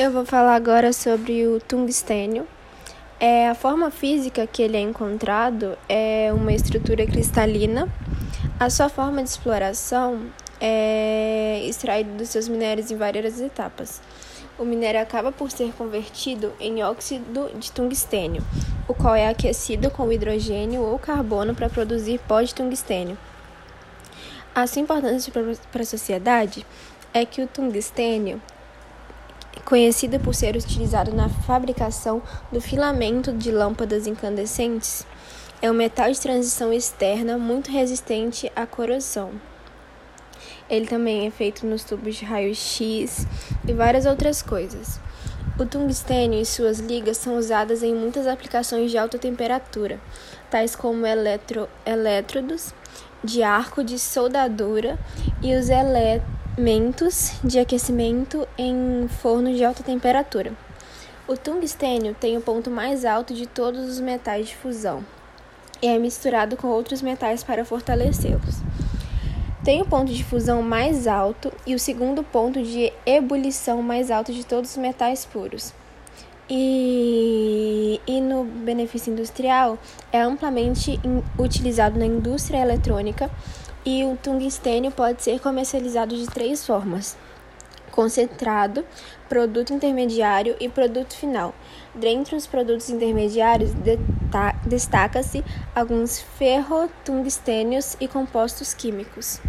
Eu vou falar agora sobre o tungstênio. É, a forma física que ele é encontrado é uma estrutura cristalina. A sua forma de exploração é extraído dos seus minérios em várias etapas. O minério acaba por ser convertido em óxido de tungstênio, o qual é aquecido com hidrogênio ou carbono para produzir pó de tungstênio. A sua importância para a sociedade é que o tungstênio conhecido por ser utilizado na fabricação do filamento de lâmpadas incandescentes, é um metal de transição externa muito resistente à corrosão. Ele também é feito nos tubos de raio-x e várias outras coisas. O tungstênio e suas ligas são usadas em muitas aplicações de alta temperatura, tais como eletro, elétrodos de arco de soldadura e os elétrodos mentos de aquecimento em fornos de alta temperatura. O tungstênio tem o ponto mais alto de todos os metais de fusão e é misturado com outros metais para fortalecê-los. Tem o ponto de fusão mais alto e o segundo ponto de ebulição mais alto de todos os metais puros. E, e no benefício industrial é amplamente utilizado na indústria eletrônica e o tungstênio pode ser comercializado de três formas: concentrado, produto intermediário e produto final. Dentre os produtos intermediários, destaca-se alguns ferrotungstênios e compostos químicos.